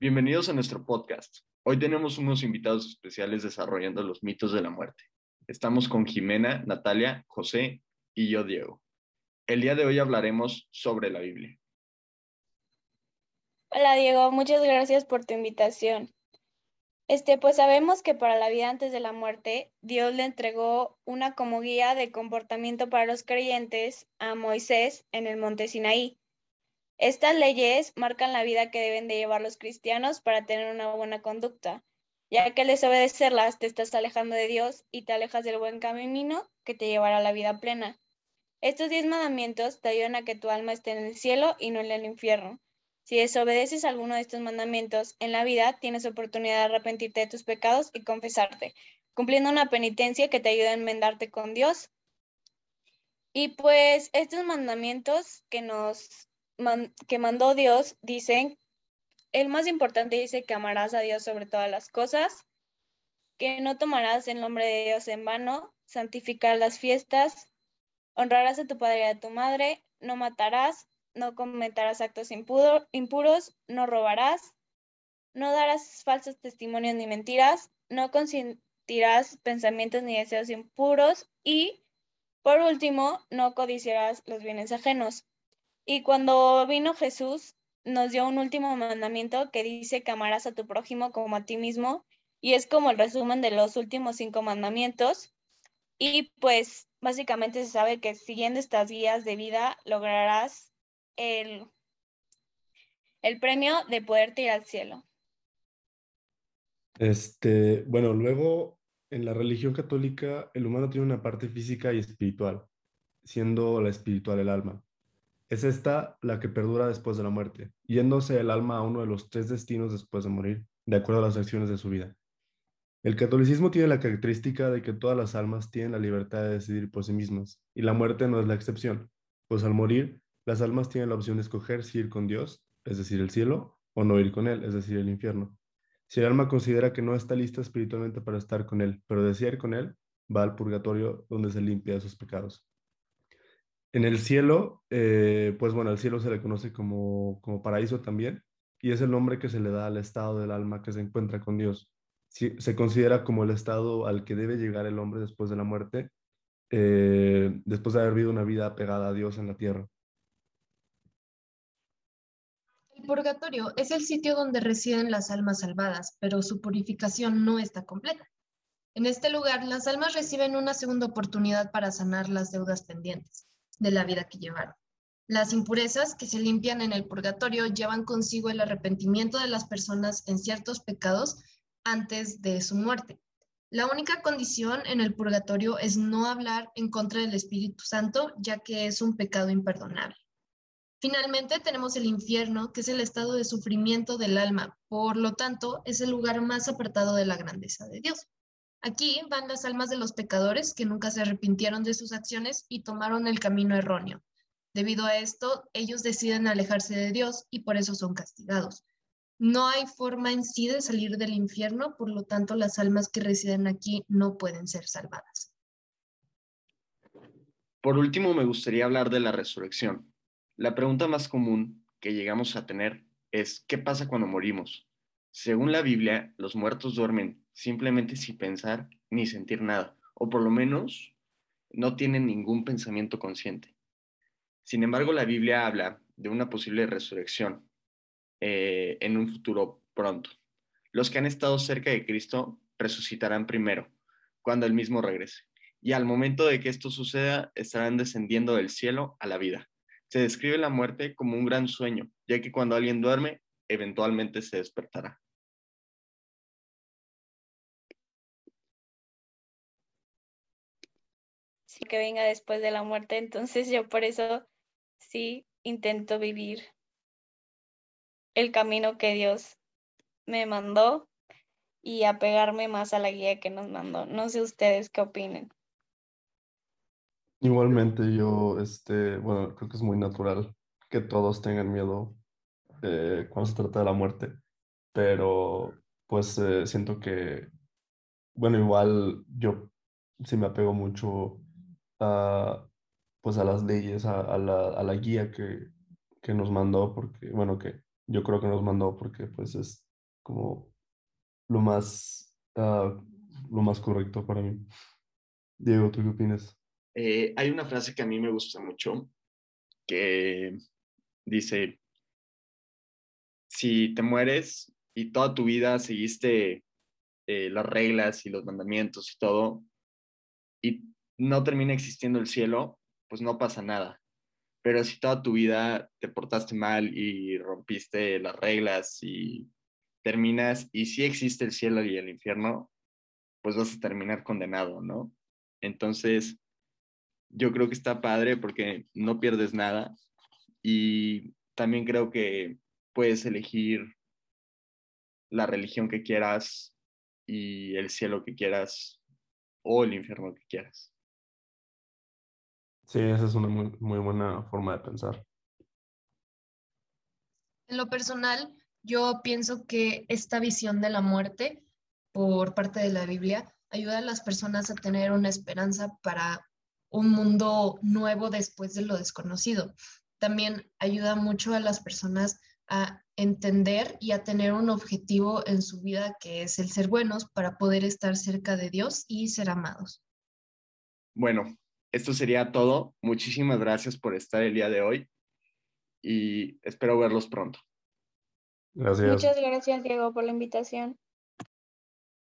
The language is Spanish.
Bienvenidos a nuestro podcast. Hoy tenemos unos invitados especiales desarrollando los mitos de la muerte. Estamos con Jimena, Natalia, José y yo, Diego. El día de hoy hablaremos sobre la Biblia. Hola Diego, muchas gracias por tu invitación. Este, pues sabemos que para la vida antes de la muerte, Dios le entregó una como guía de comportamiento para los creyentes a Moisés en el monte Sinaí. Estas leyes marcan la vida que deben de llevar los cristianos para tener una buena conducta, ya que al desobedecerlas te estás alejando de Dios y te alejas del buen camino que te llevará a la vida plena. Estos diez mandamientos te ayudan a que tu alma esté en el cielo y no en el infierno. Si desobedeces alguno de estos mandamientos en la vida, tienes oportunidad de arrepentirte de tus pecados y confesarte, cumpliendo una penitencia que te ayuda a enmendarte con Dios. Y pues estos mandamientos que nos que mandó Dios dicen, el más importante dice que amarás a Dios sobre todas las cosas, que no tomarás el nombre de Dios en vano, santificar las fiestas, honrarás a tu padre y a tu madre, no matarás, no cometerás actos impuros, no robarás, no darás falsos testimonios ni mentiras, no consentirás pensamientos ni deseos impuros y, por último, no codiciarás los bienes ajenos. Y cuando vino Jesús, nos dio un último mandamiento que dice que amarás a tu prójimo como a ti mismo, y es como el resumen de los últimos cinco mandamientos. Y pues básicamente se sabe que siguiendo estas guías de vida lograrás el, el premio de poderte ir al cielo. Este, bueno, luego en la religión católica el humano tiene una parte física y espiritual, siendo la espiritual el alma. Es esta la que perdura después de la muerte, yéndose el alma a uno de los tres destinos después de morir, de acuerdo a las acciones de su vida. El catolicismo tiene la característica de que todas las almas tienen la libertad de decidir por sí mismas, y la muerte no es la excepción, pues al morir, las almas tienen la opción de escoger si ir con Dios, es decir, el cielo, o no ir con Él, es decir, el infierno. Si el alma considera que no está lista espiritualmente para estar con Él, pero desea ir con Él, va al purgatorio donde se limpia de sus pecados. En el cielo, eh, pues bueno, el cielo se le conoce como, como paraíso también, y es el nombre que se le da al estado del alma que se encuentra con Dios. se considera como el estado al que debe llegar el hombre después de la muerte, eh, después de haber vivido una vida pegada a Dios en la tierra. El purgatorio es el sitio donde residen las almas salvadas, pero su purificación no está completa. En este lugar, las almas reciben una segunda oportunidad para sanar las deudas pendientes de la vida que llevaron. Las impurezas que se limpian en el purgatorio llevan consigo el arrepentimiento de las personas en ciertos pecados antes de su muerte. La única condición en el purgatorio es no hablar en contra del Espíritu Santo, ya que es un pecado imperdonable. Finalmente tenemos el infierno, que es el estado de sufrimiento del alma, por lo tanto es el lugar más apartado de la grandeza de Dios. Aquí van las almas de los pecadores que nunca se arrepintieron de sus acciones y tomaron el camino erróneo. Debido a esto, ellos deciden alejarse de Dios y por eso son castigados. No hay forma en sí de salir del infierno, por lo tanto las almas que residen aquí no pueden ser salvadas. Por último, me gustaría hablar de la resurrección. La pregunta más común que llegamos a tener es, ¿qué pasa cuando morimos? Según la Biblia, los muertos duermen simplemente sin pensar ni sentir nada, o por lo menos no tienen ningún pensamiento consciente. Sin embargo, la Biblia habla de una posible resurrección eh, en un futuro pronto. Los que han estado cerca de Cristo resucitarán primero, cuando Él mismo regrese. Y al momento de que esto suceda, estarán descendiendo del cielo a la vida. Se describe la muerte como un gran sueño, ya que cuando alguien duerme, eventualmente se despertará. Que venga después de la muerte. Entonces yo por eso sí intento vivir el camino que Dios me mandó y apegarme más a la guía que nos mandó. No sé ustedes qué opinen. Igualmente yo, este, bueno, creo que es muy natural que todos tengan miedo eh, cuando se trata de la muerte, pero pues eh, siento que, bueno, igual yo sí me apego mucho a, pues a las leyes, a, la, a la, guía que, que, nos mandó, porque, bueno, que yo creo que nos mandó porque pues es como lo más, ah, lo más correcto para mí. Diego, ¿tú qué opinas? Eh, hay una frase que a mí me gusta mucho que dice, si te mueres y toda tu vida seguiste eh, las reglas y los mandamientos y todo, y no termina existiendo el cielo, pues no pasa nada. Pero si toda tu vida te portaste mal y rompiste las reglas y terminas, y si existe el cielo y el infierno, pues vas a terminar condenado, ¿no? Entonces, yo creo que está padre porque no pierdes nada y también creo que puedes elegir la religión que quieras y el cielo que quieras o el infierno que quieras. Sí, esa es una muy, muy buena forma de pensar. En lo personal, yo pienso que esta visión de la muerte por parte de la Biblia ayuda a las personas a tener una esperanza para un mundo nuevo después de lo desconocido. También ayuda mucho a las personas a entender y a tener un objetivo en su vida que es el ser buenos para poder estar cerca de Dios y ser amados. Bueno, esto sería todo. Muchísimas gracias por estar el día de hoy y espero verlos pronto. Gracias. Muchas gracias, Diego, por la invitación.